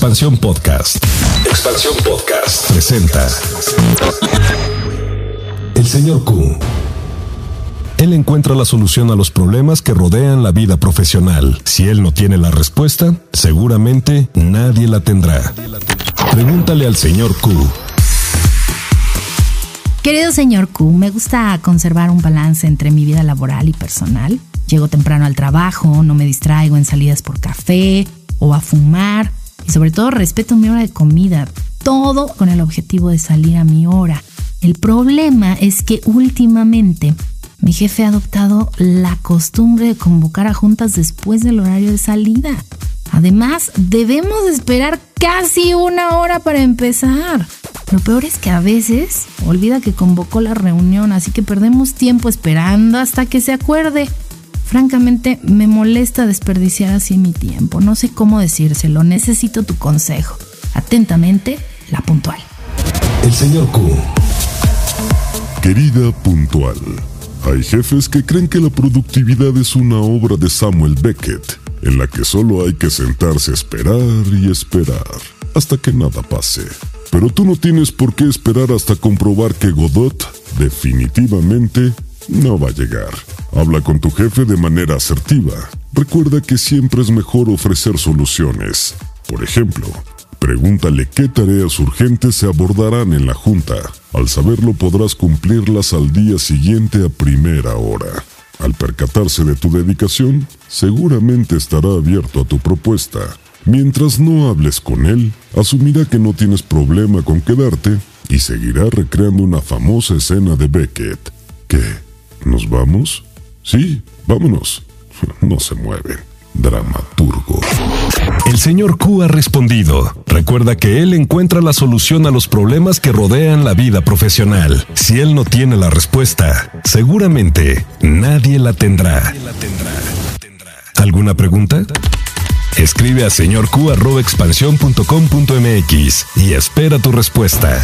Expansión Podcast. Expansión Podcast presenta El señor Q. Él encuentra la solución a los problemas que rodean la vida profesional. Si él no tiene la respuesta, seguramente nadie la tendrá. Pregúntale al señor Q. Querido señor Q, me gusta conservar un balance entre mi vida laboral y personal. Llego temprano al trabajo, no me distraigo en salidas por café o a fumar sobre todo respeto mi hora de comida, todo con el objetivo de salir a mi hora. El problema es que últimamente mi jefe ha adoptado la costumbre de convocar a juntas después del horario de salida. Además, debemos esperar casi una hora para empezar. Lo peor es que a veces olvida que convocó la reunión, así que perdemos tiempo esperando hasta que se acuerde. Francamente, me molesta desperdiciar así mi tiempo. No sé cómo decírselo. Necesito tu consejo. Atentamente, la puntual. El señor Q. Querida puntual, hay jefes que creen que la productividad es una obra de Samuel Beckett, en la que solo hay que sentarse a esperar y esperar hasta que nada pase. Pero tú no tienes por qué esperar hasta comprobar que Godot definitivamente no va a llegar. Habla con tu jefe de manera asertiva. Recuerda que siempre es mejor ofrecer soluciones. Por ejemplo, pregúntale qué tareas urgentes se abordarán en la junta. Al saberlo podrás cumplirlas al día siguiente a primera hora. Al percatarse de tu dedicación, seguramente estará abierto a tu propuesta. Mientras no hables con él, asumirá que no tienes problema con quedarte y seguirá recreando una famosa escena de Beckett. ¿Qué? ¿Nos vamos? Sí, vámonos. No se mueven. Dramaturgo. El señor Q ha respondido. Recuerda que él encuentra la solución a los problemas que rodean la vida profesional. Si él no tiene la respuesta, seguramente nadie la tendrá. ¿Alguna pregunta? Escribe a señorq.expansión.com.mx y espera tu respuesta.